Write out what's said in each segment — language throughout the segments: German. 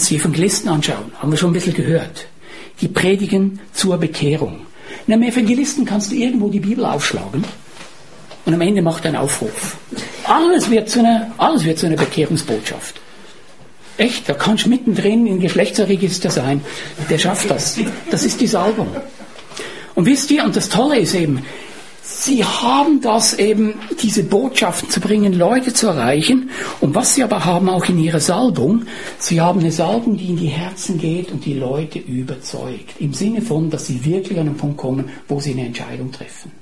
uns die Evangelisten anschauen, haben wir schon ein bisschen gehört. Die predigen zur Bekehrung. In einem Evangelisten kannst du irgendwo die Bibel aufschlagen und am Ende macht er einen Aufruf. Alles wird zu einer, alles wird zu einer Bekehrungsbotschaft. Echt, da kannst du mittendrin im Geschlechtsregister sein. Der schafft das. Das ist die Salbung. Und wisst ihr, und das Tolle ist eben, sie haben das eben, diese Botschaften zu bringen, Leute zu erreichen. Und was sie aber haben auch in ihrer Salbung, sie haben eine Salbung, die in die Herzen geht und die Leute überzeugt. Im Sinne von, dass sie wirklich an einen Punkt kommen, wo sie eine Entscheidung treffen.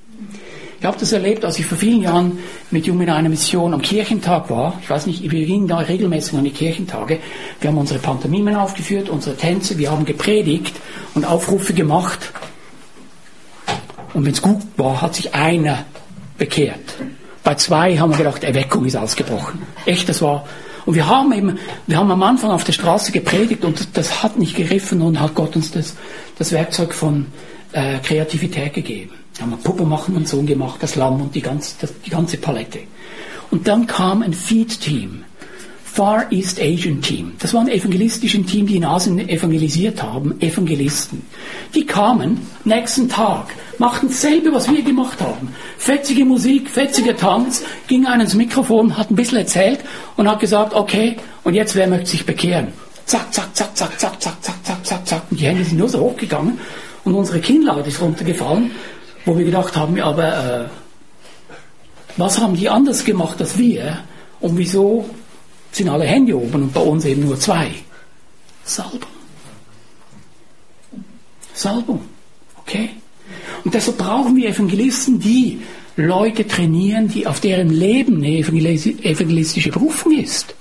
Ich habe das erlebt, als ich vor vielen Jahren mit Jungen in einer Mission am Kirchentag war. Ich weiß nicht, wir gingen da regelmäßig an die Kirchentage. Wir haben unsere Pantomimen aufgeführt, unsere Tänze, wir haben gepredigt und Aufrufe gemacht. Und wenn es gut war, hat sich einer bekehrt. Bei zwei haben wir gedacht, Erweckung ist ausgebrochen. Echt, das war. Und wir haben eben, wir haben am Anfang auf der Straße gepredigt und das hat nicht gegriffen und hat Gott uns das, das Werkzeug von äh, Kreativität gegeben. Da haben wir Puppe machen und so gemacht, das Lamm und die ganze, das, die ganze Palette. Und dann kam ein Feed-Team. Far East Asian Team. Das war ein evangelistisches Team, die in Asien evangelisiert haben, Evangelisten. Die kamen nächsten Tag, machten dasselbe, was wir gemacht haben. Fetzige Musik, fetziger Tanz, ging einer ins Mikrofon, hat ein bisschen erzählt und hat gesagt, okay, und jetzt wer möchte sich bekehren? Zack, zack, zack, zack, zack, zack, zack, zack, zack, zack. Und die Hände sind nur so hochgegangen und unsere Kinnlade ist runtergefallen wo wir gedacht haben, aber äh, was haben die anders gemacht als wir und wieso sind alle Hände oben und bei uns eben nur zwei? Salbung. Salbung. Okay? Und deshalb brauchen wir Evangelisten, die Leute trainieren, die auf deren Leben eine evangelistische Berufung ist.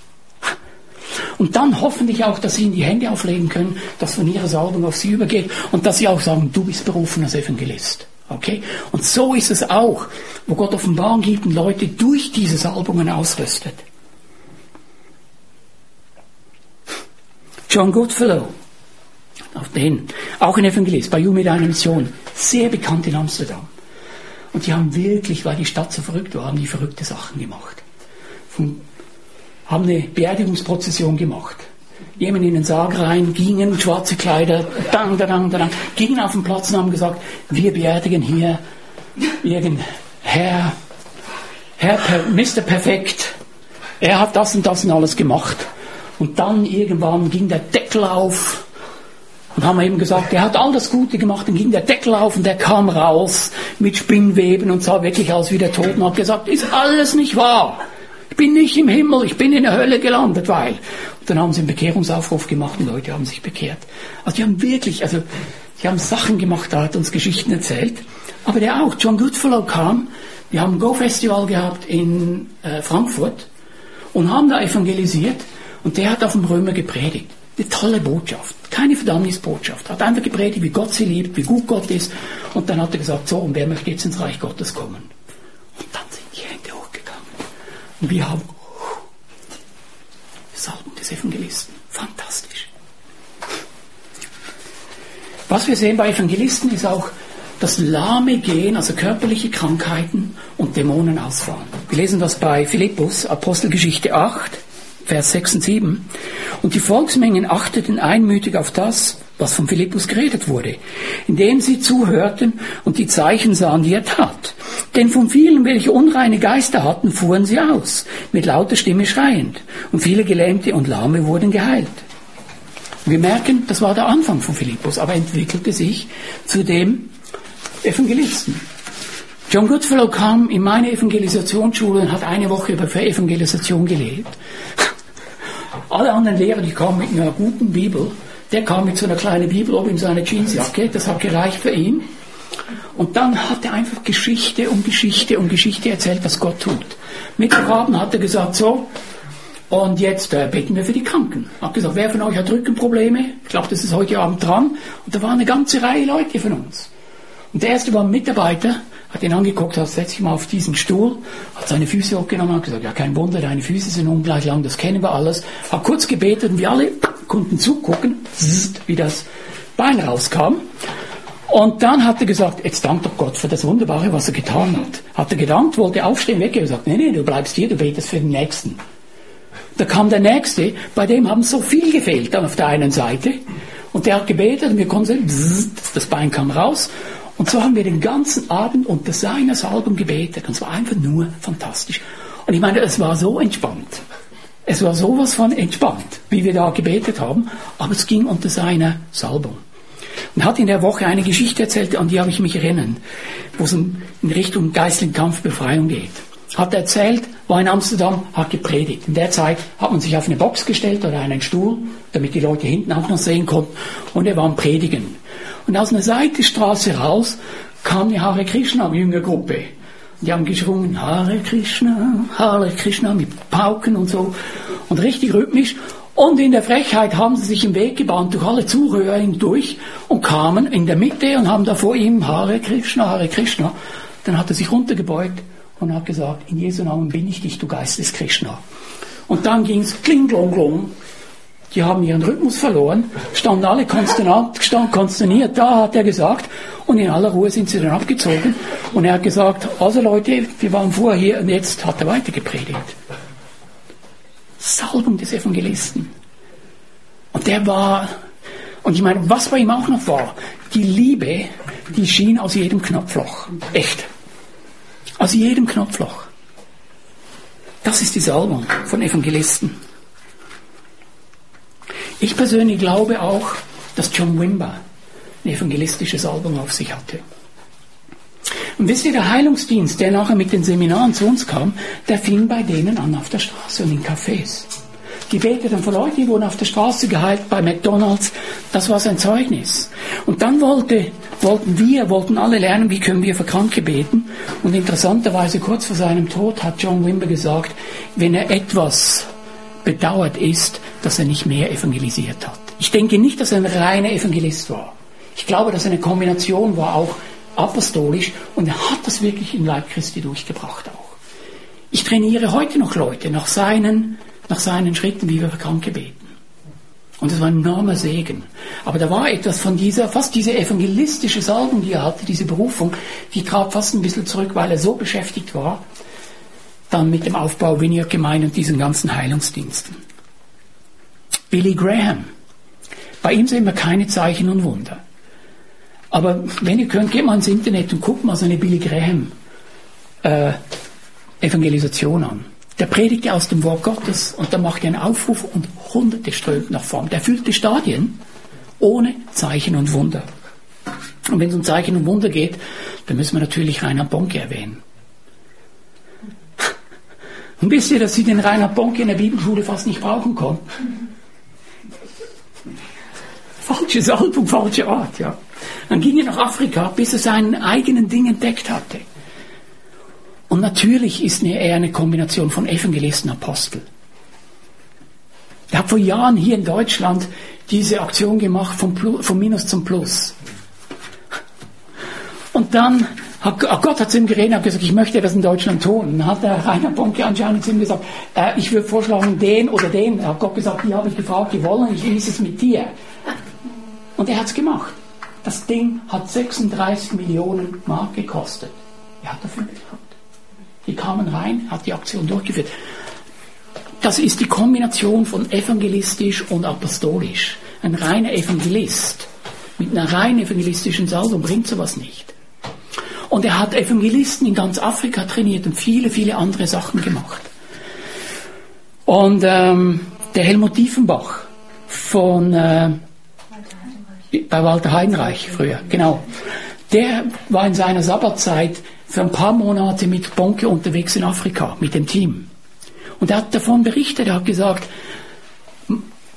Und dann hoffentlich auch, dass sie ihnen die Hände auflegen können, dass von ihrer Salbung auf sie übergeht und dass sie auch sagen, du bist berufen als Evangelist. Okay? Und so ist es auch, wo Gott Offenbarung gibt und Leute durch diese Salbungen ausrüstet. John Goodfellow, auf den, auch ein Evangelist, bei You mit einer Mission, sehr bekannt in Amsterdam. Und die haben wirklich, weil die Stadt so verrückt war, haben die verrückte Sachen gemacht. Von, haben eine Beerdigungsprozession gemacht jemand in den Sarg rein, gingen, schwarze Kleider, dang, dang, dang, gingen auf den Platz und haben gesagt, wir beerdigen hier irgend Herr, Herr, Mr. Perfekt, er hat das und das und alles gemacht. Und dann irgendwann ging der Deckel auf und haben eben gesagt, er hat all das Gute gemacht, dann ging der Deckel auf und der kam raus mit Spinnweben und sah wirklich aus wie der Tod und hat gesagt, ist alles nicht wahr. Ich bin nicht im Himmel, ich bin in der Hölle gelandet, weil. Und dann haben sie einen Bekehrungsaufruf gemacht und Leute haben sich bekehrt. Also die haben wirklich, also die haben Sachen gemacht, da hat uns Geschichten erzählt. Aber der auch, John Goodfellow kam, wir haben ein Go-Festival gehabt in äh, Frankfurt und haben da evangelisiert und der hat auf dem Römer gepredigt. Eine tolle Botschaft, keine Verdammnisbotschaft. Hat einfach gepredigt, wie Gott sie liebt, wie gut Gott ist. Und dann hat er gesagt, so, und wer möchte jetzt ins Reich Gottes kommen? Und dann sind die Hände hochgegangen. Und wir haben Salbung des Evangelisten. Fantastisch. Was wir sehen bei Evangelisten ist auch das lahme Gehen, also körperliche Krankheiten und Dämonen ausfahren. Wir lesen das bei Philippus, Apostelgeschichte 8, Vers 6 und 7. Und die Volksmengen achteten einmütig auf das, was von Philippus geredet wurde, indem sie zuhörten und die Zeichen sahen, die er tat. Denn von vielen, welche unreine Geister hatten, fuhren sie aus, mit lauter Stimme schreiend, und viele Gelähmte und Lahme wurden geheilt. wir merken, das war der Anfang von Philippus, aber entwickelte sich zu dem Evangelisten. John Goodfellow kam in meine Evangelisationsschule und hat eine Woche über Evangelisation gelehrt. Alle anderen Lehrer, die kamen mit einer guten Bibel, der kam mit so einer kleinen Bibel oben in seiner Jeansjacke, das hat gereicht für ihn. Und dann hat er einfach Geschichte um Geschichte um Geschichte erzählt, was Gott tut. Mittwochabend hat er gesagt, so, und jetzt äh, beten wir für die Kranken. Hat gesagt, wer von euch hat Rückenprobleme? Ich glaube, das ist heute Abend dran. Und da war eine ganze Reihe Leute von uns. Und der erste war ein Mitarbeiter, hat ihn angeguckt, hat setz dich mal auf diesen Stuhl, hat seine Füße hochgenommen, hat gesagt, ja kein Wunder, deine Füße sind ungleich lang, das kennen wir alles. Hat kurz gebetet und wir alle konnten zugucken, wie das Bein rauskam. Und dann hat er gesagt, jetzt dank doch Gott für das Wunderbare, was er getan hat. Hat er gedankt, wollte aufstehen, weggehen und gesagt, nee, nee, du bleibst hier, du betest für den Nächsten. Da kam der Nächste, bei dem haben so viel gefehlt dann auf der einen Seite. Und der hat gebetet und wir konnten, das Bein kam raus. Und so haben wir den ganzen Abend unter seiner Salbung gebetet. Und es war einfach nur fantastisch. Und ich meine, es war so entspannt. Es war sowas von entspannt, wie wir da gebetet haben. Aber es ging unter seiner Salbung. Und hat in der Woche eine Geschichte erzählt, an die habe ich mich erinnern, wo es in Richtung geistlichen Kampf, Befreiung geht hat erzählt, war in Amsterdam, hat gepredigt. In der Zeit hat man sich auf eine Box gestellt oder einen Stuhl, damit die Leute hinten auch noch sehen konnten, und er war am Predigen. Und aus einer Seitenstraße raus kam eine Hare Krishna Jüngergruppe. Die haben geschrungen, Hare Krishna, Hare Krishna, mit Pauken und so, und richtig rhythmisch. Und in der Frechheit haben sie sich im Weg gebahnt durch alle Zuhörer hindurch und kamen in der Mitte und haben da vor ihm Hare Krishna, Hare Krishna. Dann hat er sich runtergebeugt und hat gesagt, in Jesu Namen bin ich dich, du Geist des Krishna. Und dann ging es kling, glong, glong. Die haben ihren Rhythmus verloren, standen alle stand konsterniert, da hat er gesagt, und in aller Ruhe sind sie dann abgezogen. Und er hat gesagt, also Leute, wir waren vorher hier und jetzt hat er weiter gepredigt. Salbung des Evangelisten. Und der war, und ich meine, was bei ihm auch noch war, die Liebe, die schien aus jedem Knopfloch. Echt. Aus jedem Knopfloch. Das ist die Salbung von Evangelisten. Ich persönlich glaube auch, dass John Wimber eine evangelistische Salbung auf sich hatte. Und wisst ihr, der Heilungsdienst, der nachher mit den Seminaren zu uns kam, der fing bei denen an auf der Straße und in Cafés. Die beteten für Leute, die wurden auf der Straße geheilt, bei McDonalds. Das war sein Zeugnis. Und dann wollte, wollten wir, wollten alle lernen, wie können wir für Kranke beten. Und interessanterweise, kurz vor seinem Tod, hat John Wimber gesagt, wenn er etwas bedauert ist, dass er nicht mehr evangelisiert hat. Ich denke nicht, dass er ein reiner Evangelist war. Ich glaube, dass er eine Kombination war, auch apostolisch, und er hat das wirklich im Leib Christi durchgebracht auch. Ich trainiere heute noch Leute nach seinen nach seinen Schritten, wie wir für Kranke beten. Und das war ein enormer Segen. Aber da war etwas von dieser, fast diese evangelistische Salbung, die er hatte, diese Berufung, die trat fast ein bisschen zurück, weil er so beschäftigt war, dann mit dem Aufbau Vineyard Gemeinde und diesen ganzen Heilungsdiensten. Billy Graham. Bei ihm sehen wir keine Zeichen und Wunder. Aber wenn ihr könnt, geht mal ins Internet und guckt mal so eine Billy Graham äh, Evangelisation an. Der predigte aus dem Wort Gottes und da machte einen Aufruf und Hunderte strömten nach vorn. Der füllte Stadien ohne Zeichen und Wunder. Und wenn es um Zeichen und Wunder geht, dann müssen wir natürlich Reinhard Bonke erwähnen. Und wisst ihr, dass sie den Reinhard Bonke in der Bibelschule fast nicht brauchen konnten? Falsche Salbung, falsche Art, ja. Dann ging er nach Afrika, bis er seinen eigenen Ding entdeckt hatte. Und natürlich ist er eine Kombination von Evangelisten und Apostel. Er hat vor Jahren hier in Deutschland diese Aktion gemacht, vom, Plus, vom Minus zum Plus. Und dann hat Gott hat zu ihm geredet und gesagt, ich möchte das in Deutschland tun. Und dann hat der Rainer Bonke anscheinend zu ihm gesagt, äh, ich würde vorschlagen, den oder den. Er hat Gott gesagt, die habe ich gefragt, die wollen, ich ließ es mit dir. Und er hat es gemacht. Das Ding hat 36 Millionen Mark gekostet. Er hat dafür geglaubt. Die kamen rein, hat die Aktion durchgeführt. Das ist die Kombination von evangelistisch und apostolisch. Ein reiner Evangelist mit einer rein evangelistischen Salbung bringt sowas nicht. Und er hat Evangelisten in ganz Afrika trainiert und viele, viele andere Sachen gemacht. Und ähm, der Helmut Diefenbach von äh, bei Walter Heinreich früher, genau. Der war in seiner Sabbatzeit für ein paar Monate mit Bonke unterwegs in Afrika, mit dem Team. Und er hat davon berichtet, er hat gesagt,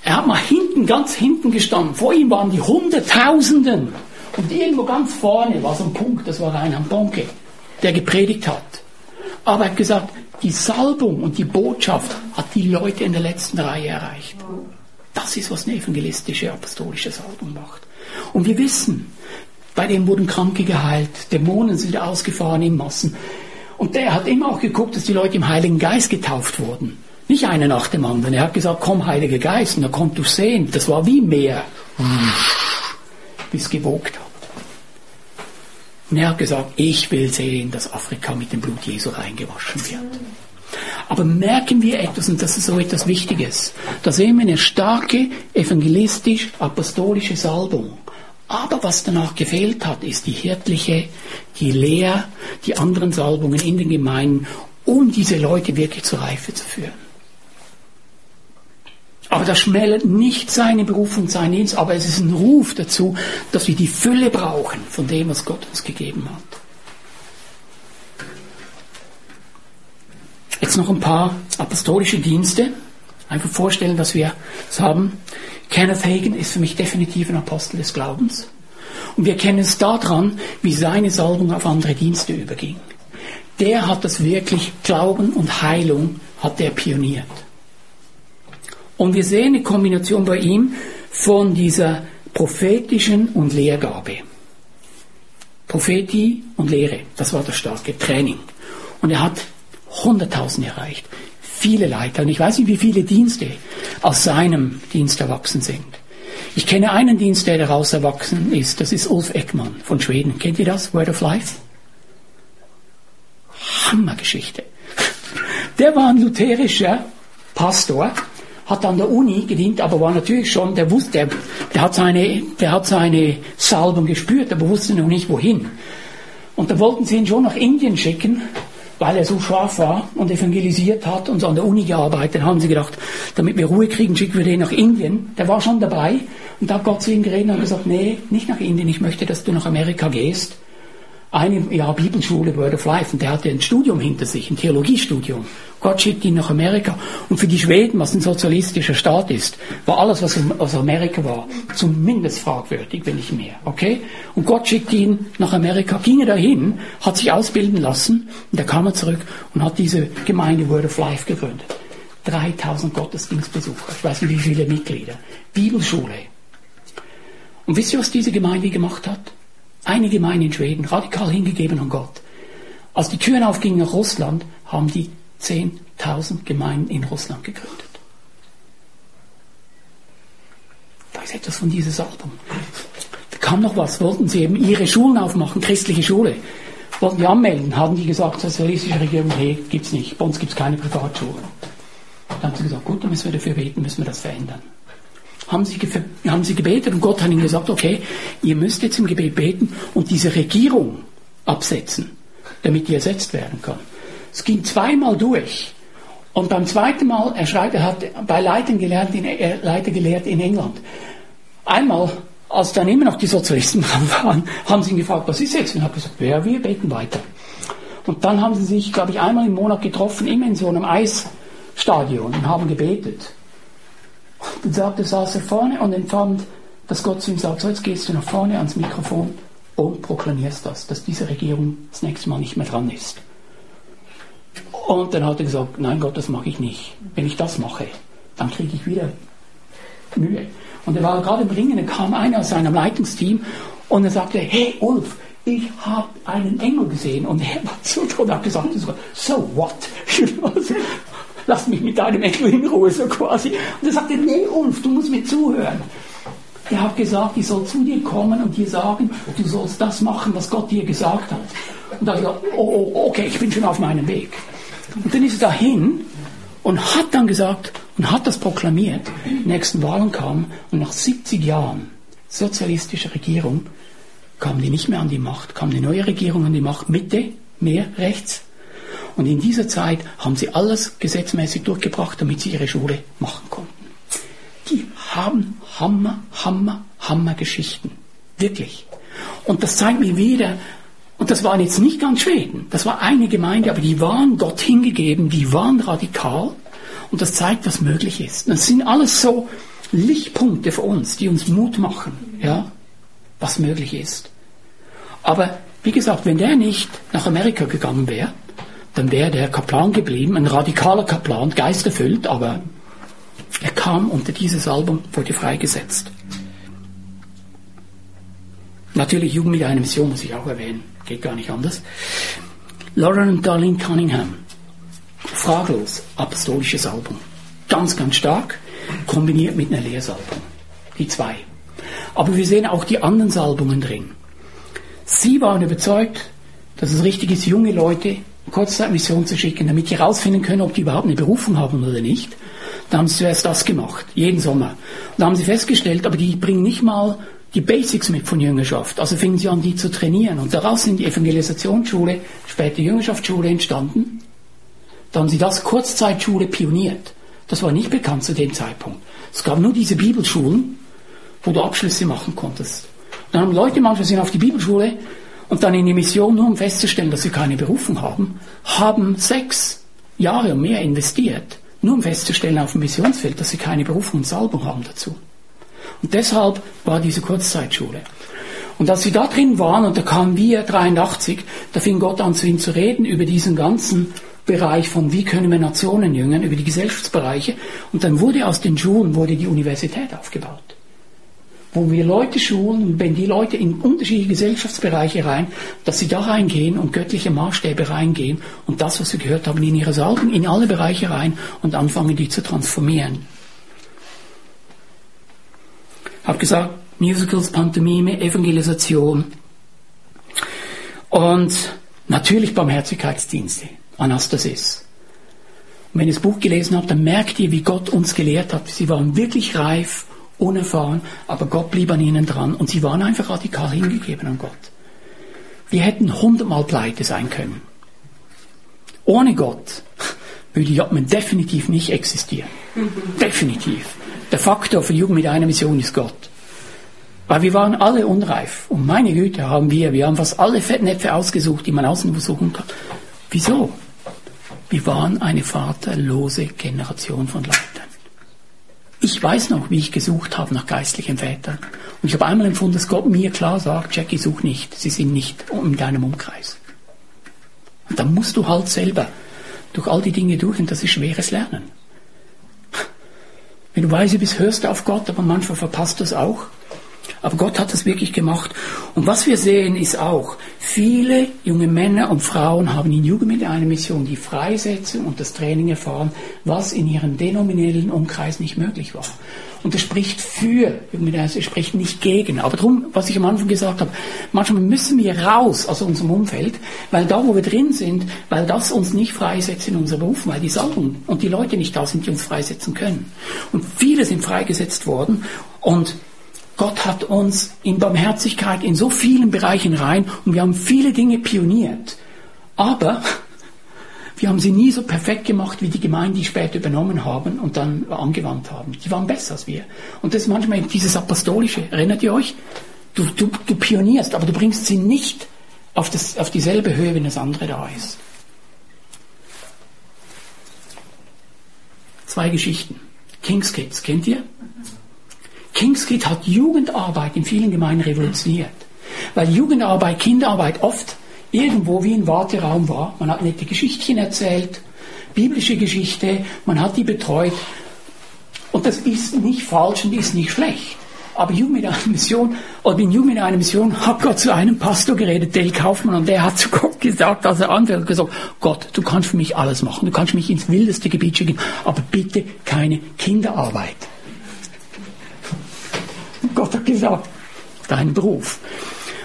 er hat mal hinten, ganz hinten gestanden. Vor ihm waren die Hunderttausenden. Und irgendwo ganz vorne war so ein Punkt, das war Reinhard Bonke, der gepredigt hat. Aber er hat gesagt, die Salbung und die Botschaft hat die Leute in der letzten Reihe erreicht. Das ist, was eine evangelistische, apostolische Salbung macht. Und wir wissen, bei dem wurden Kranke geheilt, Dämonen sind ausgefahren in Massen. Und der hat immer auch geguckt, dass die Leute im Heiligen Geist getauft wurden. Nicht einer nach dem anderen. Er hat gesagt, komm, Heiliger Geist, und er konnte du sehen. Das war wie Meer, bis gewogt hat. Und er hat gesagt, ich will sehen, dass Afrika mit dem Blut Jesu reingewaschen wird. Aber merken wir etwas, und das ist so etwas Wichtiges. Da sehen wir eine starke evangelistisch-apostolische Salbung. Aber was danach gefehlt hat, ist die hirtliche, die Lehr, die anderen Salbungen in den Gemeinden, um diese Leute wirklich zur Reife zu führen. Aber das schmälert nicht seine Berufung, seinen Dienst, aber es ist ein Ruf dazu, dass wir die Fülle brauchen von dem, was Gott uns gegeben hat. Jetzt noch ein paar apostolische Dienste. Einfach vorstellen, dass wir es haben. Kenneth Hagen ist für mich definitiv ein Apostel des Glaubens. Und wir kennen es daran, wie seine Salbung auf andere Dienste überging. Der hat das wirklich Glauben und Heilung hat der pioniert. Und wir sehen eine Kombination bei ihm von dieser prophetischen und Lehrgabe. Prophetie und Lehre, das war das starke Training. Und er hat 100.000 erreicht. Viele Leiter. Und ich weiß nicht, wie viele Dienste aus seinem Dienst erwachsen sind. Ich kenne einen Dienst, der daraus erwachsen ist. Das ist Ulf Eckmann von Schweden. Kennt ihr das? Word of Life? Hammergeschichte. Der war ein lutherischer Pastor hat an der Uni gedient, aber war natürlich schon, der wusste, der, der, hat seine, der hat seine Salbung gespürt, aber wusste noch nicht wohin. Und da wollten sie ihn schon nach Indien schicken, weil er so scharf war und evangelisiert hat und so an der Uni gearbeitet, haben sie gedacht, damit wir Ruhe kriegen, schicken wir den nach Indien. Der war schon dabei und da hat Gott zu ihm geredet und gesagt, nee, nicht nach Indien, ich möchte, dass du nach Amerika gehst ein Jahr Bibelschule Word of Life und der hatte ein Studium hinter sich, ein Theologiestudium. Gott schickt ihn nach Amerika. Und für die Schweden, was ein sozialistischer Staat ist, war alles, was aus Amerika war, zumindest fragwürdig, wenn nicht mehr. Okay? Und Gott schickt ihn nach Amerika, ging er dahin, hat sich ausbilden lassen und da kam er zurück und hat diese Gemeinde Word of Life gegründet. 3000 Gottesdienstbesucher, ich weiß nicht wie viele Mitglieder. Bibelschule. Und wisst ihr, was diese Gemeinde gemacht hat? Eine Gemeinde in Schweden, radikal hingegeben an Gott. Als die Türen aufgingen nach Russland, haben die 10.000 Gemeinden in Russland gegründet. Da ist etwas von dieser Salbung. Da kam noch was, wollten sie eben ihre Schulen aufmachen, christliche Schule. Wollten die anmelden, haben die gesagt, sozialistische Regierung, hey, gibt's nicht, bei uns gibt's keine Privatschulen. Dann haben sie gesagt, gut, dann müssen wir dafür beten, müssen wir das verändern haben sie, haben sie gebetet und Gott hat ihnen gesagt, okay, ihr müsst jetzt im Gebet beten und diese Regierung absetzen, damit die ersetzt werden kann. Es ging zweimal durch. Und beim zweiten Mal, er schreibt, er hat bei Leitern gelernt, in, er Leiter gelehrt in England. Einmal, als dann immer noch die Sozialisten waren, haben sie ihn gefragt, was ist jetzt? Und er hat gesagt, ja, wir beten weiter. Und dann haben sie sich, glaube ich, einmal im Monat getroffen, immer in so einem Eisstadion und haben gebetet. Dann sagte, saß er vorne und empfand, dass Gott zu ihm sagt, so jetzt gehst du nach vorne ans Mikrofon und proklamierst das, dass diese Regierung das nächste Mal nicht mehr dran ist. Und dann hat er gesagt, nein Gott, das mache ich nicht. Wenn ich das mache, dann kriege ich wieder Mühe. Und er war gerade im Ringen, dann kam einer aus seinem Leitungsteam und er sagte, hey Ulf, ich habe einen Engel gesehen. Und er war so und hat gesagt, so what? lass mich mit deinem Engel in Ruhe, so quasi. Und er sagte, nee, Ulf, du musst mir zuhören. Er hat gesagt, ich soll zu dir kommen und dir sagen, du sollst das machen, was Gott dir gesagt hat. Und da habe ich gesagt, oh, oh, okay, ich bin schon auf meinem Weg. Und dann ist er dahin und hat dann gesagt und hat das proklamiert. Die nächsten Wahlen kamen und nach 70 Jahren sozialistischer Regierung kamen die nicht mehr an die Macht, kam eine neue Regierung an die Macht, Mitte, mehr rechts. Und in dieser Zeit haben sie alles gesetzmäßig durchgebracht, damit sie ihre Schule machen konnten. Die haben Hammer, Hammer, Hammer Geschichten. Wirklich. Und das zeigt mir wieder, und das waren jetzt nicht ganz Schweden, das war eine Gemeinde, aber die waren Gott hingegeben, die waren radikal. Und das zeigt, was möglich ist. Das sind alles so Lichtpunkte für uns, die uns Mut machen, ja, was möglich ist. Aber wie gesagt, wenn der nicht nach Amerika gegangen wäre, dann wäre der Kaplan geblieben, ein radikaler Kaplan, geisterfüllt, aber er kam unter dieses Album, wurde freigesetzt. Natürlich Jugend mit einer Mission muss ich auch erwähnen, geht gar nicht anders. Lauren und Darlene Cunningham, fraglos apostolisches Album. Ganz, ganz stark, kombiniert mit einer Lehrsalbung. Die zwei. Aber wir sehen auch die anderen Salbungen drin. Sie waren überzeugt, dass es richtig ist, junge Leute Kurzzeitmission zu schicken, damit die herausfinden können, ob die überhaupt eine Berufung haben oder nicht. Da haben sie zuerst das gemacht, jeden Sommer. Da haben sie festgestellt, aber die bringen nicht mal die Basics mit von Jüngerschaft. Also fingen sie an, die zu trainieren. Und daraus sind die Evangelisationsschule, später Jüngerschaftsschule entstanden. Da haben sie das Kurzzeitschule pioniert. Das war nicht bekannt zu dem Zeitpunkt. Es gab nur diese Bibelschulen, wo du Abschlüsse machen konntest. Dann haben Leute manchmal sind auf die Bibelschule und dann in die Mission, nur um festzustellen, dass sie keine Berufung haben, haben sechs Jahre und mehr investiert, nur um festzustellen auf dem Missionsfeld, dass sie keine Berufung und Salbung haben dazu. Und deshalb war diese Kurzzeitschule. Und als sie da drin waren, und da kamen wir 83, da fing Gott an zu ihnen zu reden über diesen ganzen Bereich von wie können wir Nationen jüngern, über die Gesellschaftsbereiche. Und dann wurde aus den Schulen wurde die Universität aufgebaut wo wir Leute schulen, wenn die Leute in unterschiedliche Gesellschaftsbereiche rein, dass sie da reingehen und göttliche Maßstäbe reingehen und das, was wir gehört haben, in ihre Salben, in alle Bereiche rein und anfangen, die zu transformieren. Ich habe gesagt, Musicals, Pantomime, Evangelisation und natürlich Barmherzigkeitsdienste, Anastasis. Und wenn ihr das Buch gelesen habt, dann merkt ihr, wie Gott uns gelehrt hat. Sie waren wirklich reif unerfahren, aber Gott blieb an ihnen dran und sie waren einfach radikal hingegeben an Gott. Wir hätten hundertmal pleite sein können. Ohne Gott würde Jobman definitiv nicht existieren. definitiv. Der Faktor für Jugend mit einer Mission ist Gott. Weil wir waren alle unreif. Und meine Güte haben wir, wir haben fast alle Fettnäpfe ausgesucht, die man außen versuchen kann. Wieso? Wir waren eine vaterlose Generation von Leuten. Ich weiß noch, wie ich gesucht habe nach geistlichen Vätern. Und ich habe einmal empfunden, dass Gott mir klar sagt, Jackie, such nicht, sie sind nicht in deinem Umkreis. Und dann musst du halt selber durch all die Dinge durch und das ist schweres Lernen. Wenn du weise bist, hörst du auf Gott, aber manchmal verpasst du es auch. Aber Gott hat das wirklich gemacht. Und was wir sehen, ist auch, viele junge Männer und Frauen haben in Jugend mit einer Mission die Freisetzung und das Training erfahren, was in ihrem denominellen Umkreis nicht möglich war. Und das spricht für, es spricht nicht gegen. Aber darum, was ich am Anfang gesagt habe, manchmal müssen wir raus aus unserem Umfeld, weil da, wo wir drin sind, weil das uns nicht freisetzt in unserer Beruf, weil die Salben und die Leute nicht da sind, die uns freisetzen können. Und viele sind freigesetzt worden und Gott hat uns in Barmherzigkeit in so vielen Bereichen rein und wir haben viele Dinge pioniert. Aber wir haben sie nie so perfekt gemacht, wie die Gemeinden, die später übernommen haben und dann angewandt haben. Die waren besser als wir. Und das ist manchmal dieses Apostolische. Erinnert ihr euch? Du, du, du pionierst, aber du bringst sie nicht auf, das, auf dieselbe Höhe, wenn das andere da ist. Zwei Geschichten. King's Kids, kennt ihr? Kingskid hat Jugendarbeit in vielen Gemeinden revolutioniert. Weil Jugendarbeit, Kinderarbeit oft irgendwo wie ein Warteraum war. Man hat nette Geschichtchen erzählt, biblische Geschichte, man hat die betreut. Und das ist nicht falsch und ist nicht schlecht. Aber Jugend mit einer Mission, oder in Jugend mit einer Mission, hat Gott zu einem Pastor geredet, Dale Kaufmann, und der hat zu Gott gesagt, als er anfängt, gesagt, Gott, du kannst für mich alles machen, du kannst mich ins wildeste Gebiet schicken, aber bitte keine Kinderarbeit. Hat gesagt, dein Beruf.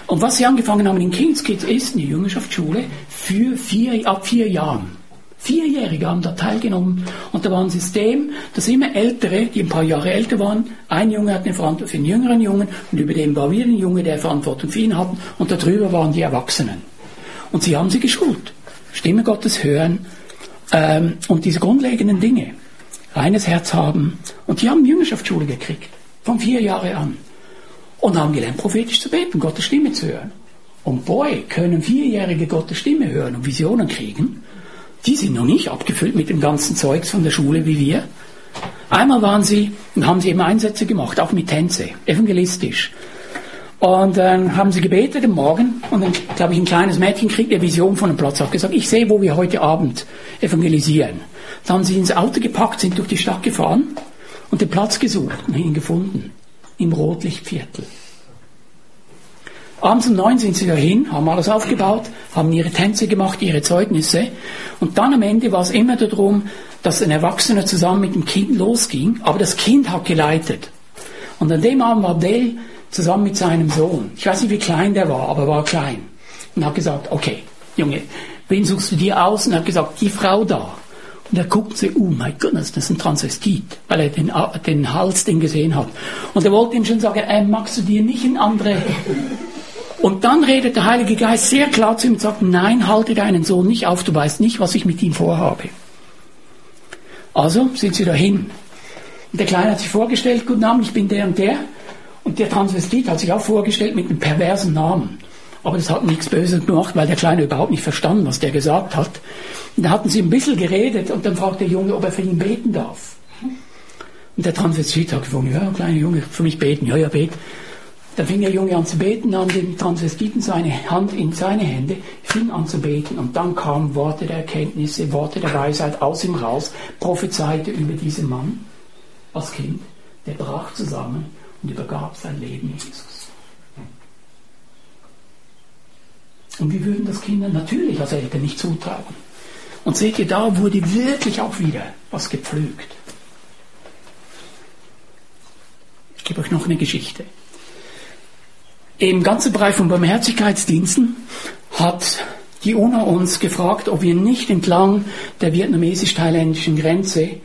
Und was sie angefangen haben in Kings Kids ist eine Jüngerschaftsschule für vier, ab vier Jahren. Vierjährige haben da teilgenommen und da war ein System, dass immer Ältere, die ein paar Jahre älter waren, ein Junge hat eine Verantwortung für einen jüngeren Jungen und über dem war wieder ein Junge, der Verantwortung für ihn hatten und darüber waren die Erwachsenen. Und sie haben sie geschult. Stimme Gottes hören ähm, und diese grundlegenden Dinge. Reines Herz haben und die haben Jüngerschaftsschule gekriegt. Von vier Jahren an. Und haben gelernt, prophetisch zu beten, Gottes Stimme zu hören. Und boy, können Vierjährige Gottes Stimme hören und Visionen kriegen. Die sind noch nicht abgefüllt mit dem ganzen Zeugs von der Schule wie wir. Einmal waren sie und haben sie eben Einsätze gemacht, auch mit Tänze, evangelistisch. Und dann haben sie gebetet am Morgen und dann, glaube ich, ein kleines Mädchen kriegt eine Vision von einem Platz, hat gesagt, ich sehe, wo wir heute Abend evangelisieren. Dann haben sie ins Auto gepackt, sind durch die Stadt gefahren und den Platz gesucht und ihn gefunden. Im Rotlichtviertel. Abends um neun sind sie dahin, haben alles aufgebaut, haben ihre Tänze gemacht, ihre Zeugnisse. Und dann am Ende war es immer darum, dass ein Erwachsener zusammen mit dem Kind losging, aber das Kind hat geleitet. Und an dem Abend war Dale zusammen mit seinem Sohn. Ich weiß nicht, wie klein der war, aber er war klein. Und hat gesagt, okay, Junge, wen suchst du dir aus? Und er hat gesagt, die Frau da. Und er guckt sie, oh mein Gott, das ist ein Transvestit, weil er den, den Hals den gesehen hat. Und er wollte ihm schon sagen, äh, magst du dir nicht ein andere... Und dann redet der Heilige Geist sehr klar zu ihm und sagt, nein, halte deinen Sohn nicht auf, du weißt nicht, was ich mit ihm vorhabe. Also sind sie dahin. Und der Kleine hat sich vorgestellt, guten Abend, ich bin der und der. Und der Transvestit hat sich auch vorgestellt mit einem perversen Namen. Aber das hat nichts Böses gemacht, weil der Kleine überhaupt nicht verstanden, was der gesagt hat. Und da hatten sie ein bisschen geredet und dann fragt der Junge, ob er für ihn beten darf. Und der Transvestit hat gefunden, ja, kleine Junge, für mich beten, ja, ja, bet. Dann fing der Junge an zu beten, nahm den Transvestiten seine Hand in seine Hände, fing an zu beten und dann kamen Worte der Erkenntnisse, Worte der Weisheit aus ihm raus, prophezeite über diesen Mann als Kind, der brach zusammen und übergab sein Leben Jesus. Und wir würden das Kindern natürlich als Eltern nicht zutrauen. Und seht ihr, da wurde wirklich auch wieder was gepflügt. Ich gebe euch noch eine Geschichte. Im ganzen Bereich von Barmherzigkeitsdiensten hat die UNO uns gefragt, ob wir nicht entlang der vietnamesisch-thailändischen Grenze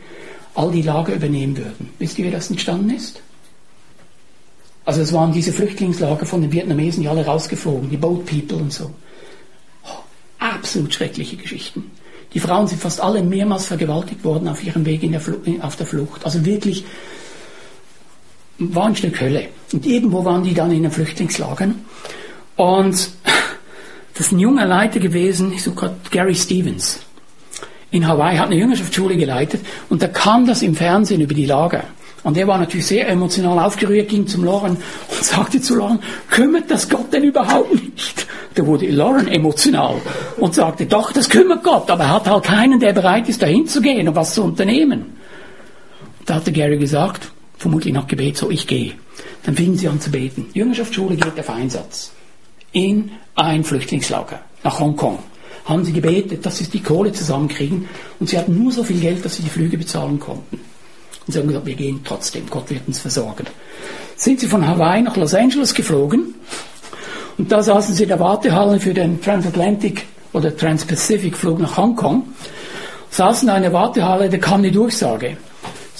all die Lager übernehmen würden. Wisst ihr, wie das entstanden ist? Also es waren diese Flüchtlingslager von den Vietnamesen, die alle rausgeflogen, die Boat People und so. Absolut schreckliche Geschichten. Die Frauen sind fast alle mehrmals vergewaltigt worden auf ihrem Weg in der auf der Flucht. Also wirklich war ein Stück Hölle. Und irgendwo waren die dann in den Flüchtlingslagern. Und das ist ein junger Leiter gewesen, ich suche Gary Stevens. In Hawaii hat eine Jüngerschaftsschule geleitet und da kam das im Fernsehen über die Lager. Und er war natürlich sehr emotional aufgerührt, ging zum Lauren und sagte zu Lauren, kümmert das Gott denn überhaupt nicht? Da wurde Lauren emotional und sagte, doch, das kümmert Gott, aber er hat halt keinen, der bereit ist, dahin zu gehen und was zu unternehmen. Da hatte Gary gesagt, vermutlich nach Gebet, so ich gehe. Dann fingen sie an zu beten. Jüngerschaftsschule geht auf Einsatz. In ein Flüchtlingslager nach Hongkong. Haben sie gebetet, dass sie die Kohle zusammenkriegen und sie hatten nur so viel Geld, dass sie die Flüge bezahlen konnten. Und sie haben gesagt, wir gehen trotzdem, Gott wird uns versorgen. Sind sie von Hawaii nach Los Angeles geflogen und da saßen sie in der Wartehalle für den Transatlantic oder Transpacific Flug nach Hongkong, saßen in der Wartehalle, da kam die Durchsage.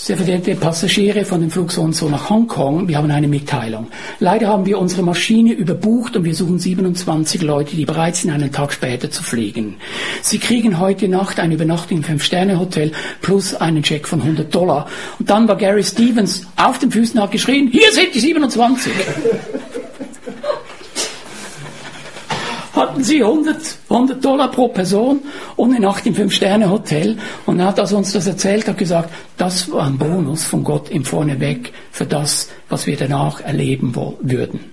Sehr verehrte Passagiere von dem Flug so und so nach Hongkong, wir haben eine Mitteilung. Leider haben wir unsere Maschine überbucht und wir suchen 27 Leute, die bereit sind, einen Tag später zu fliegen. Sie kriegen heute Nacht eine Übernachtung im Fünf-Sterne-Hotel plus einen Check von 100 Dollar. Und dann war Gary Stevens auf den Füßen, hat geschrien, hier sind die 27 hatten sie 100, 100 Dollar pro Person und eine Nacht im Fünf-Sterne-Hotel. Und er hat, als uns das erzählt, hat gesagt, das war ein Bonus von Gott im Vorneweg für das, was wir danach erleben würden.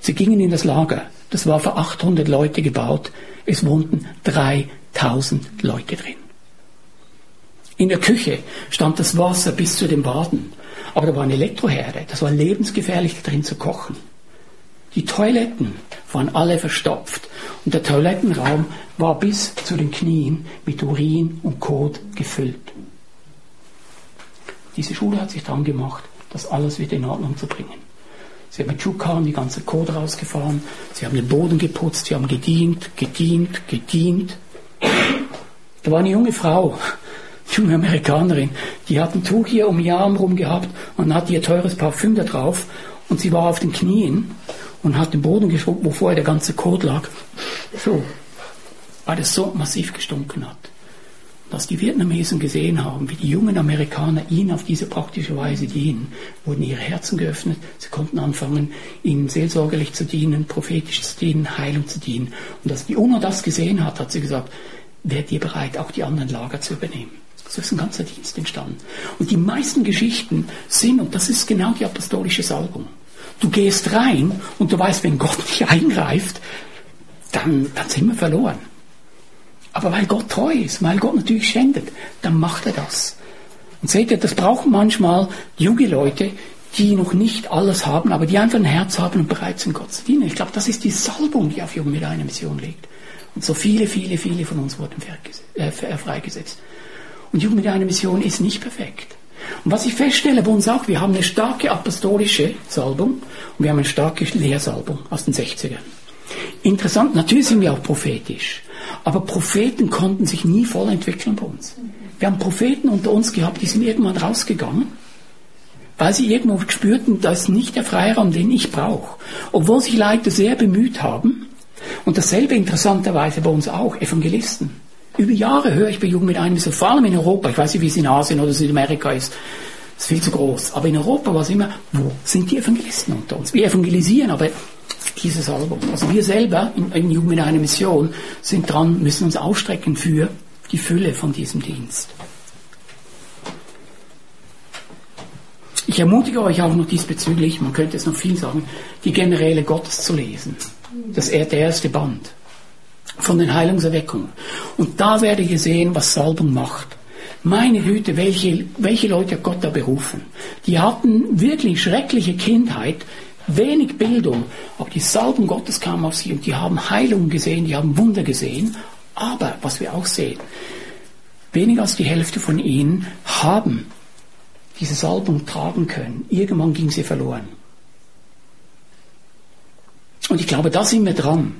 Sie gingen in das Lager. Das war für 800 Leute gebaut. Es wohnten 3000 Leute drin. In der Küche stand das Wasser bis zu den Baden. Aber da war eine Elektroherde. Das war lebensgefährlich, drin zu kochen. Die Toiletten waren alle verstopft und der Toilettenraum war bis zu den Knien mit Urin und Kot gefüllt. Diese Schule hat sich dran gemacht, das alles wieder in Ordnung zu bringen. Sie haben mit Schubkarren die ganze Kot rausgefahren, sie haben den Boden geputzt, sie haben gedient, gedient, gedient. Da war eine junge Frau, eine junge Amerikanerin, die hat ein Tuch hier um ihr Arm rum gehabt und hat ihr teures Parfüm da drauf und sie war auf den Knien und hat den Boden geschrubbt, wo vorher der ganze Kot lag. So, weil es so massiv gestunken hat. Dass die Vietnamesen gesehen haben, wie die jungen Amerikaner ihnen auf diese praktische Weise dienen, wurden ihre Herzen geöffnet, sie konnten anfangen, ihnen seelsorgerlich zu dienen, prophetisch zu dienen, Heilung zu dienen. Und als die UNO das gesehen hat, hat sie gesagt, werdet ihr bereit, auch die anderen Lager zu übernehmen. So ist ein ganzer Dienst entstanden. Und die meisten Geschichten sind, und das ist genau die apostolische Salbung, Du gehst rein und du weißt, wenn Gott nicht eingreift, dann, dann sind wir verloren. Aber weil Gott treu ist, weil Gott natürlich schendet, dann macht er das. Und seht ihr, das brauchen manchmal junge Leute, die noch nicht alles haben, aber die einfach ein Herz haben und bereit sind, Gott zu dienen. Ich glaube, das ist die Salbung, die auf Jungen mit einer Mission liegt. Und so viele, viele, viele von uns wurden äh, freigesetzt. Und Jugend mit einer Mission ist nicht perfekt. Und was ich feststelle bei uns auch, wir haben eine starke apostolische Salbung und wir haben eine starke Lehrsalbung aus den 60ern. Interessant, natürlich sind wir auch prophetisch. Aber Propheten konnten sich nie voll entwickeln bei uns. Wir haben Propheten unter uns gehabt, die sind irgendwann rausgegangen, weil sie irgendwo spürten, das ist nicht der Freiraum, den ich brauche. Obwohl sich Leute sehr bemüht haben. Und dasselbe interessanterweise bei uns auch, Evangelisten. Über Jahre höre ich bei Jugend mit einem so, vor allem in Europa, ich weiß nicht, wie es in Asien oder Südamerika ist, ist viel zu groß. Aber in Europa war es immer, wo sind die Evangelisten unter uns? Wir evangelisieren, aber dieses Album. Also wir selber in, in Jugend mit einer Mission sind dran, müssen uns ausstrecken für die Fülle von diesem Dienst. Ich ermutige euch auch noch diesbezüglich, man könnte es noch viel sagen, die Generäle Gottes zu lesen. Das erste Band von den Heilungserweckungen. Und da werdet ihr sehen, was Salbung macht. Meine Güte, welche, welche Leute Gott da berufen. Die hatten wirklich schreckliche Kindheit, wenig Bildung, aber die Salbung Gottes kam auf sie und die haben Heilung gesehen, die haben Wunder gesehen. Aber, was wir auch sehen, weniger als die Hälfte von ihnen haben diese Salbung tragen können. Irgendwann ging sie verloren. Und ich glaube, da sind wir dran.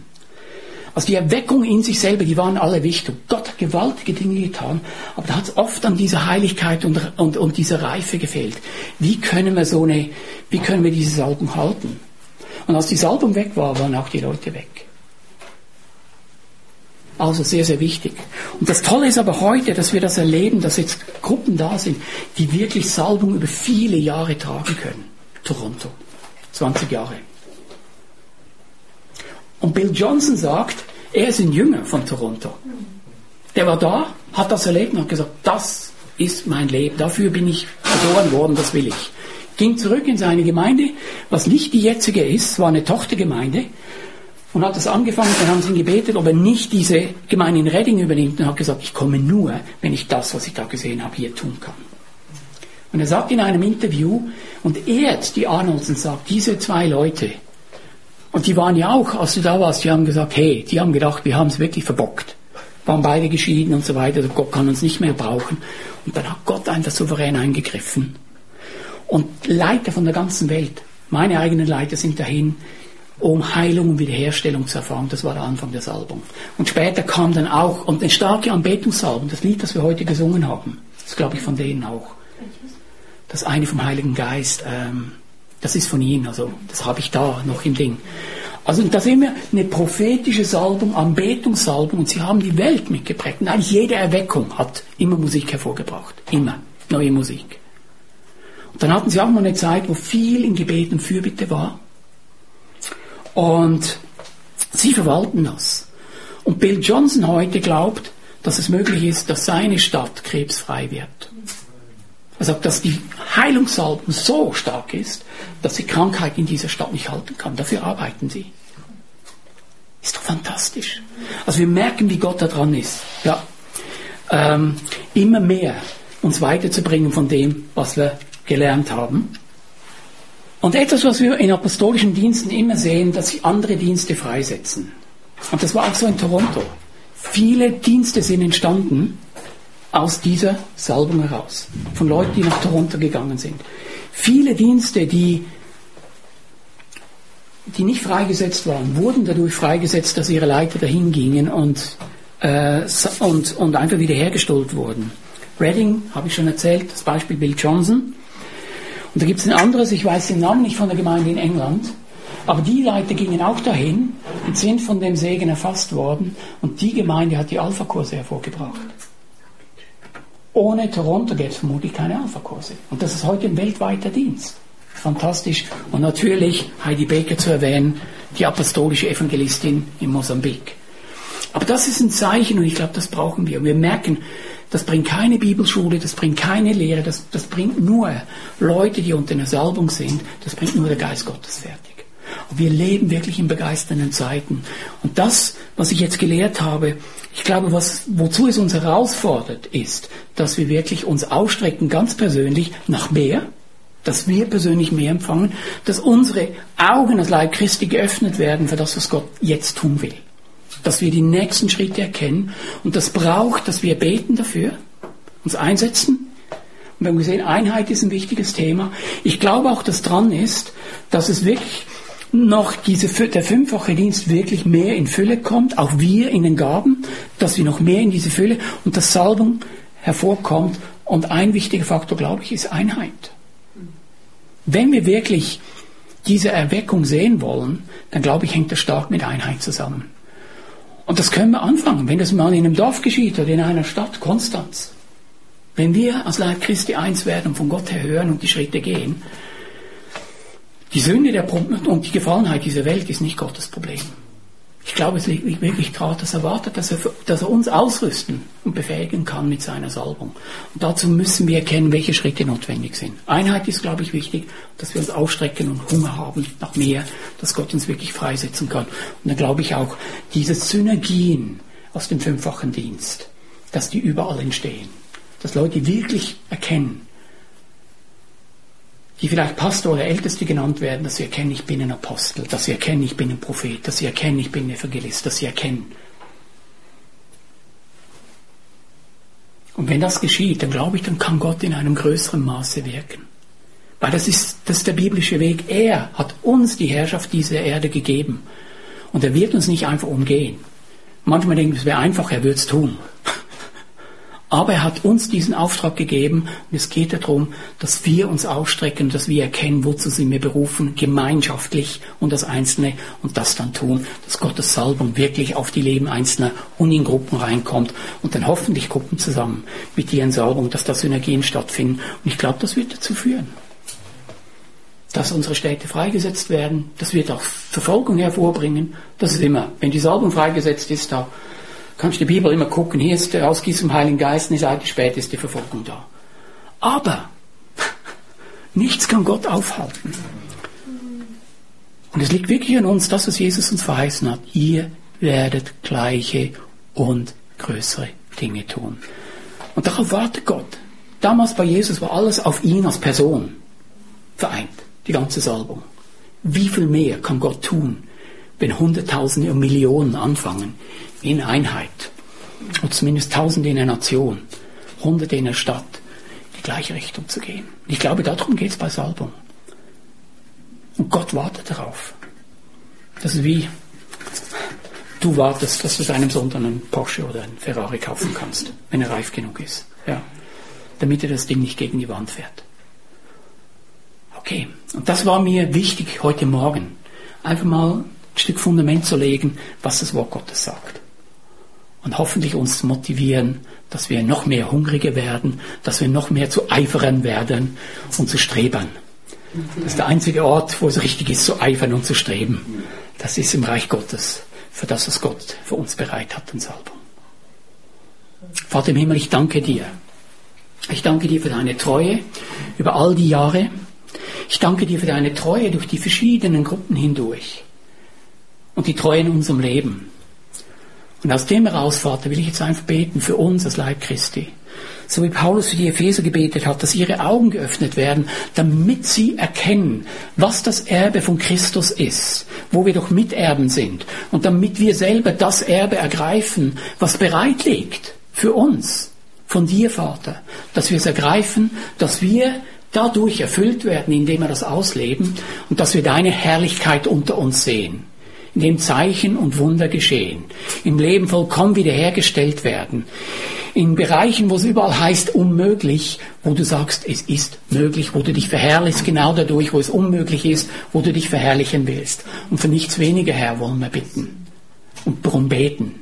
Also die Erweckung in sich selber, die waren alle wichtig. Gott hat gewaltige Dinge getan, aber da hat es oft an dieser Heiligkeit und, und, und dieser Reife gefehlt. Wie können wir so eine, wie können wir diese Salbung halten? Und als die Salbung weg war, waren auch die Leute weg. Also sehr, sehr wichtig. Und das Tolle ist aber heute, dass wir das erleben, dass jetzt Gruppen da sind, die wirklich Salbung über viele Jahre tragen können. Toronto. 20 Jahre. Und Bill Johnson sagt, er ist ein Jünger von Toronto. Der war da, hat das erlebt und hat gesagt, das ist mein Leben, dafür bin ich geboren worden, das will ich. Ging zurück in seine Gemeinde, was nicht die jetzige ist, war eine Tochtergemeinde, und hat das angefangen, dann haben sie ihn gebetet, ob er nicht diese Gemeinde in Redding übernimmt und hat gesagt, ich komme nur, wenn ich das, was ich da gesehen habe, hier tun kann. Und er sagt in einem Interview und ehrt die Arnolds und sagt, diese zwei Leute, und die waren ja auch, als du da warst, die haben gesagt, hey, die haben gedacht, wir haben es wirklich verbockt. Waren beide geschieden und so weiter, also Gott kann uns nicht mehr brauchen. Und dann hat Gott einfach souverän eingegriffen. Und Leiter von der ganzen Welt, meine eigenen Leiter sind dahin, um Heilung und Wiederherstellung zu erfahren. Das war der Anfang des Albums. Und später kam dann auch, und ein starke Anbetungsalbum, das Lied, das wir heute gesungen haben, das glaube ich von denen auch. Das eine vom Heiligen Geist, ähm, das ist von ihnen, also das habe ich da noch im Ding. Also da sehen wir eine prophetische Salbung, Anbetungsalbum und sie haben die Welt mitgeprägt. Und eigentlich jede Erweckung hat immer Musik hervorgebracht. Immer. Neue Musik. Und dann hatten sie auch mal eine Zeit, wo viel in Gebet und Fürbitte war. Und sie verwalten das. Und Bill Johnson heute glaubt, dass es möglich ist, dass seine Stadt krebsfrei wird. Er sagt, dass die Heilungssalben so stark ist, dass die Krankheit in dieser Stadt nicht halten kann. Dafür arbeiten sie. Ist doch fantastisch. Also wir merken, wie Gott da dran ist. Ja, ähm, immer mehr uns weiterzubringen von dem, was wir gelernt haben. Und etwas, was wir in apostolischen Diensten immer sehen, dass sie andere Dienste freisetzen. Und das war auch so in Toronto. Viele Dienste sind entstanden aus dieser Salbung heraus. Von Leuten, die nach Toronto gegangen sind. Viele Dienste, die, die nicht freigesetzt waren, wurden dadurch freigesetzt, dass ihre Leiter dahin gingen und, äh, und, und einfach wiederhergestellt wurden. Redding, habe ich schon erzählt, das Beispiel Bill Johnson. Und da gibt es ein anderes, ich weiß den Namen nicht von der Gemeinde in England, aber die Leute gingen auch dahin und sind von dem Segen erfasst worden und die Gemeinde hat die Alpha-Kurse hervorgebracht. Ohne Toronto gäbe es vermutlich keine Alpha-Kurse. Und das ist heute ein weltweiter Dienst. Fantastisch. Und natürlich Heidi Baker zu erwähnen, die apostolische Evangelistin in Mosambik. Aber das ist ein Zeichen und ich glaube, das brauchen wir. Und wir merken, das bringt keine Bibelschule, das bringt keine Lehre, das, das bringt nur Leute, die unter einer Salbung sind, das bringt nur der Geist Gottes fertig. Wir leben wirklich in begeisternden Zeiten. Und das, was ich jetzt gelehrt habe, ich glaube, was, wozu es uns herausfordert, ist, dass wir wirklich uns ausstrecken, ganz persönlich, nach mehr, dass wir persönlich mehr empfangen, dass unsere Augen als Leib Christi geöffnet werden für das, was Gott jetzt tun will dass wir die nächsten Schritte erkennen. Und das braucht, dass wir beten dafür, uns einsetzen. Und wir haben gesehen, Einheit ist ein wichtiges Thema. Ich glaube auch, dass dran ist, dass es wirklich noch diese, der fünffache Dienst wirklich mehr in Fülle kommt, auch wir in den Gaben, dass wir noch mehr in diese Fülle und das Salbung hervorkommt. Und ein wichtiger Faktor, glaube ich, ist Einheit. Wenn wir wirklich diese Erweckung sehen wollen, dann glaube ich, hängt das stark mit Einheit zusammen. Und das können wir anfangen, wenn das mal in einem Dorf geschieht oder in einer Stadt, Konstanz. Wenn wir als Leib Christi eins werden und von Gott her hören und die Schritte gehen, die Sünde der und die Gefallenheit dieser Welt ist nicht Gottes Problem. Ich glaube, es liegt wirklich daran, dass er wartet, dass er, dass er uns ausrüsten und befähigen kann mit seiner Salbung. Und dazu müssen wir erkennen, welche Schritte notwendig sind. Einheit ist, glaube ich, wichtig, dass wir uns ausstrecken und Hunger haben nach mehr, dass Gott uns wirklich freisetzen kann. Und dann glaube ich auch, diese Synergien aus dem fünffachen Dienst, dass die überall entstehen. Dass Leute wirklich erkennen, die vielleicht Pastor oder Älteste genannt werden, dass sie erkennen, ich bin ein Apostel, dass sie erkennen, ich bin ein Prophet, dass sie erkennen, ich bin ein Evangelist, dass sie erkennen. Und wenn das geschieht, dann glaube ich, dann kann Gott in einem größeren Maße wirken. Weil das ist, das ist der biblische Weg. Er hat uns die Herrschaft dieser Erde gegeben. Und er wird uns nicht einfach umgehen. Manchmal denken wir, es wäre einfach, er würde es tun. Aber er hat uns diesen Auftrag gegeben und es geht darum, dass wir uns ausstrecken, dass wir erkennen, wozu sind wir berufen, gemeinschaftlich und das Einzelne und das dann tun, dass Gottes Salbung wirklich auf die Leben Einzelner und in Gruppen reinkommt und dann hoffentlich Gruppen zusammen mit ihren Salbung, dass da Synergien stattfinden. Und ich glaube, das wird dazu führen, dass unsere Städte freigesetzt werden. Das wird auch Verfolgung hervorbringen. Das ist immer, wenn die Salbung freigesetzt ist, da kannst die Bibel immer gucken, hier ist der Ausgießung im Heiligen Geist, eine Seite später ist die Verfolgung da. Aber nichts kann Gott aufhalten. Und es liegt wirklich an uns, das, was Jesus uns verheißen hat. Ihr werdet gleiche und größere Dinge tun. Und darauf wartet Gott. Damals bei Jesus war alles auf ihn als Person vereint, die ganze Salbung. Wie viel mehr kann Gott tun, wenn Hunderttausende und Millionen anfangen, in Einheit. Und zumindest Tausende in einer Nation, Hunderte in der Stadt, die gleiche Richtung zu gehen. ich glaube, darum geht es bei Salbung. Und Gott wartet darauf. Das ist wie du wartest, dass du deinem Sohn einen Porsche oder einen Ferrari kaufen kannst, wenn er reif genug ist. Ja. Damit er das Ding nicht gegen die Wand fährt. Okay. Und das war mir wichtig heute Morgen. Einfach mal ein Stück Fundament zu legen, was das Wort Gottes sagt und hoffentlich uns motivieren, dass wir noch mehr Hungrige werden, dass wir noch mehr zu Eiferern werden und zu Strebern. Das ist der einzige Ort, wo es richtig ist, zu eifern und zu streben. Das ist im Reich Gottes, für das, was Gott für uns bereit hat in Salbung. Vater im Himmel, ich danke dir. Ich danke dir für deine Treue über all die Jahre. Ich danke dir für deine Treue durch die verschiedenen Gruppen hindurch und die Treue in unserem Leben. Und aus dem heraus, Vater, will ich jetzt einfach beten für uns als Leib Christi. So wie Paulus für die Epheser gebetet hat, dass ihre Augen geöffnet werden, damit sie erkennen, was das Erbe von Christus ist, wo wir doch Miterben sind. Und damit wir selber das Erbe ergreifen, was bereit liegt für uns, von dir, Vater. Dass wir es ergreifen, dass wir dadurch erfüllt werden, indem wir das ausleben und dass wir deine Herrlichkeit unter uns sehen in dem Zeichen und Wunder geschehen, im Leben vollkommen wiederhergestellt werden, in Bereichen, wo es überall heißt unmöglich, wo du sagst, es ist möglich, wo du dich verherrlichst, genau dadurch, wo es unmöglich ist, wo du dich verherrlichen willst. Und für nichts weniger, Herr, wollen wir bitten und darum beten.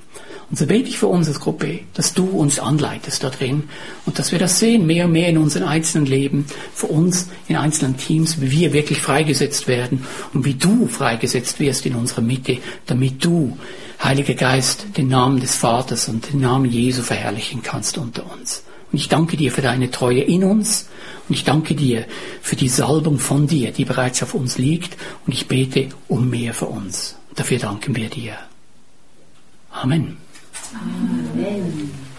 Und so bete ich für uns als Gruppe, dass du uns anleitest da drin und dass wir das sehen, mehr und mehr in unseren einzelnen Leben, für uns in einzelnen Teams, wie wir wirklich freigesetzt werden und wie du freigesetzt wirst in unserer Mitte, damit du, Heiliger Geist, den Namen des Vaters und den Namen Jesu verherrlichen kannst unter uns. Und ich danke dir für deine Treue in uns und ich danke dir für die Salbung von dir, die bereits auf uns liegt und ich bete um mehr für uns. Dafür danken wir dir. Amen. 啊，对。